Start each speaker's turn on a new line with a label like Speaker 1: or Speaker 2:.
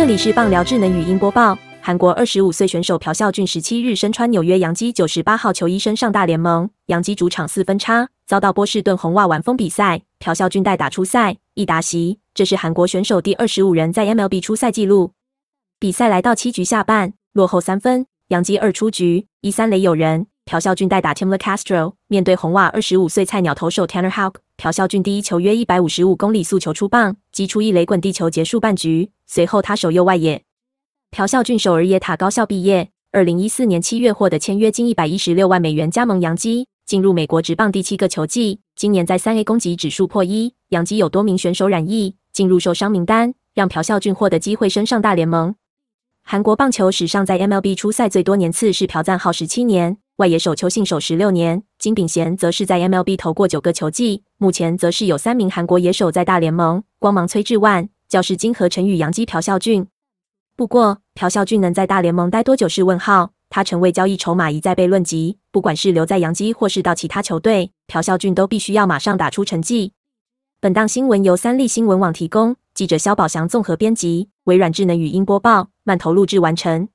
Speaker 1: 这里是棒聊智能语音播报。韩国二十五岁选手朴孝俊十七日身穿纽约洋基九十八号球衣身上大联盟。洋基主场四分差遭到波士顿红袜完封比赛，朴孝俊代打出赛一打席，这是韩国选手第二十五人在 MLB 出赛纪录。比赛来到七局下半，落后三分，洋基二出局一三垒有人。朴孝俊代打 Tim LeCastro，面对红袜二十五岁菜鸟投手 Tanner Houck，朴孝俊第一球约一百五十五公里速球出棒，击出一雷滚地球结束半局。随后他手右外野。朴孝俊首尔耶塔高校毕业，二零一四年七月获得签约金一百一十六万美元加盟洋基，进入美国职棒第七个球季。今年在三 A 攻击指数破一，洋基有多名选手染疫，进入受伤名单，让朴孝俊获得机会升上大联盟。韩国棒球史上在 MLB 出赛最多年次是朴赞浩十七年。外野手邱信守十六年，金炳贤则是在 MLB 投过九个球季。目前则是有三名韩国野手在大联盟：光芒崔智万、教士金和陈宇、杨基朴孝俊。不过，朴孝俊能在大联盟待多久是问号。他成为交易筹码一再被论及，不管是留在洋基或是到其他球队，朴孝俊都必须要马上打出成绩。本档新闻由三立新闻网提供，记者肖宝祥综合编辑，微软智能语音播报，慢投录制完成。